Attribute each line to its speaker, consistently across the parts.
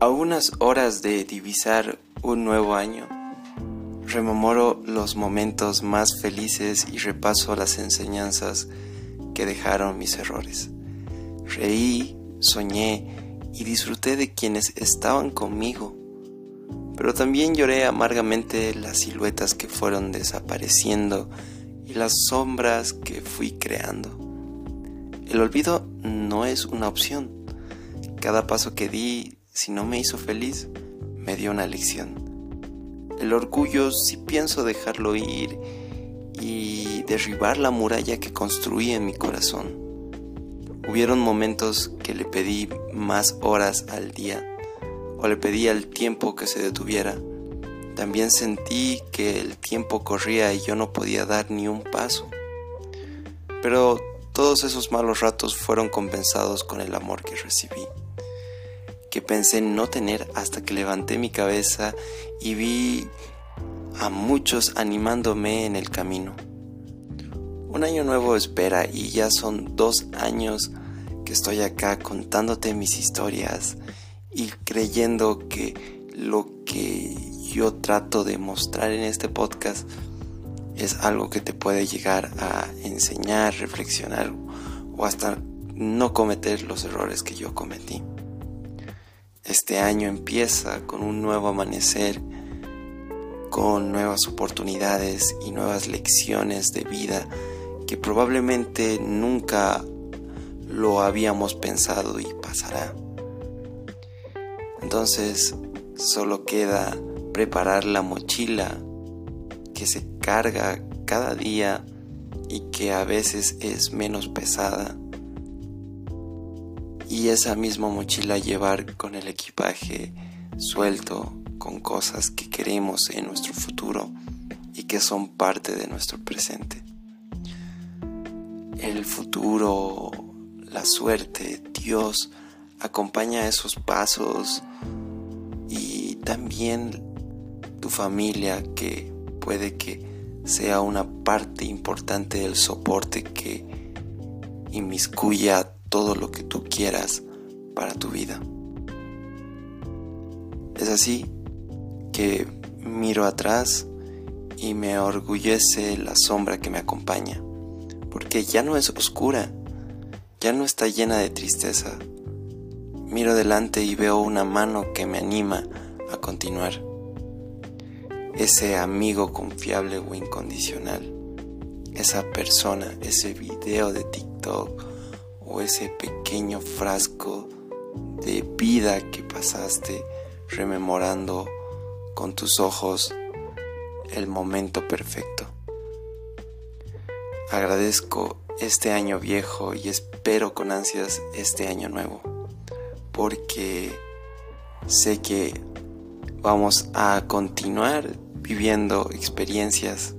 Speaker 1: A unas horas de divisar un nuevo año, rememoro los momentos más felices y repaso las enseñanzas que dejaron mis errores. Reí, soñé y disfruté de quienes estaban conmigo, pero también lloré amargamente las siluetas que fueron desapareciendo y las sombras que fui creando. El olvido no es una opción. Cada paso que di, si no me hizo feliz, me dio una lección. El orgullo si pienso dejarlo ir y derribar la muralla que construí en mi corazón. Hubieron momentos que le pedí más horas al día o le pedí al tiempo que se detuviera. También sentí que el tiempo corría y yo no podía dar ni un paso. Pero todos esos malos ratos fueron compensados con el amor que recibí que pensé no tener hasta que levanté mi cabeza y vi a muchos animándome en el camino. Un año nuevo espera y ya son dos años que estoy acá contándote mis historias y creyendo que lo que yo trato de mostrar en este podcast es algo que te puede llegar a enseñar, reflexionar o hasta no cometer los errores que yo cometí. Este año empieza con un nuevo amanecer, con nuevas oportunidades y nuevas lecciones de vida que probablemente nunca lo habíamos pensado y pasará. Entonces solo queda preparar la mochila que se carga cada día y que a veces es menos pesada y esa misma mochila llevar con el equipaje suelto, con cosas que queremos en nuestro futuro y que son parte de nuestro presente. El futuro, la suerte, Dios acompaña esos pasos y también tu familia que puede que sea una parte importante del soporte que inmiscuya todo lo que tú quieras para tu vida. Es así que miro atrás y me orgullece la sombra que me acompaña, porque ya no es oscura, ya no está llena de tristeza. Miro delante y veo una mano que me anima a continuar. Ese amigo confiable o incondicional, esa persona, ese video de TikTok o ese pequeño frasco de vida que pasaste rememorando con tus ojos el momento perfecto. Agradezco este año viejo y espero con ansias este año nuevo, porque sé que vamos a continuar viviendo experiencias,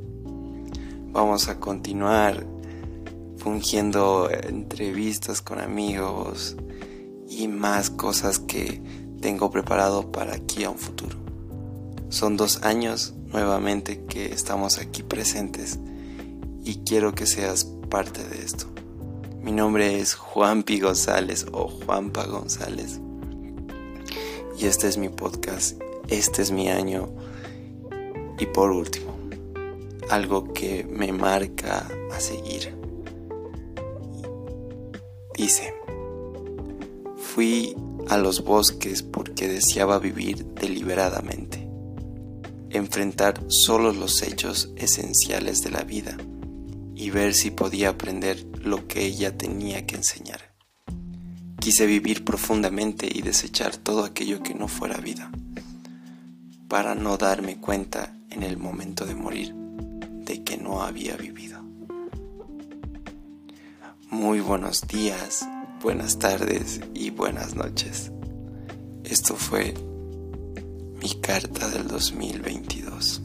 Speaker 1: vamos a continuar fungiendo entrevistas con amigos y más cosas que tengo preparado para aquí a un futuro. Son dos años nuevamente que estamos aquí presentes y quiero que seas parte de esto. Mi nombre es Juanpi González o Juanpa González y este es mi podcast, este es mi año y por último, algo que me marca a seguir. Dice, fui a los bosques porque deseaba vivir deliberadamente, enfrentar solo los hechos esenciales de la vida y ver si podía aprender lo que ella tenía que enseñar. Quise vivir profundamente y desechar todo aquello que no fuera vida, para no darme cuenta en el momento de morir de que no había vivido. Muy buenos días, buenas tardes y buenas noches. Esto fue mi carta del 2022.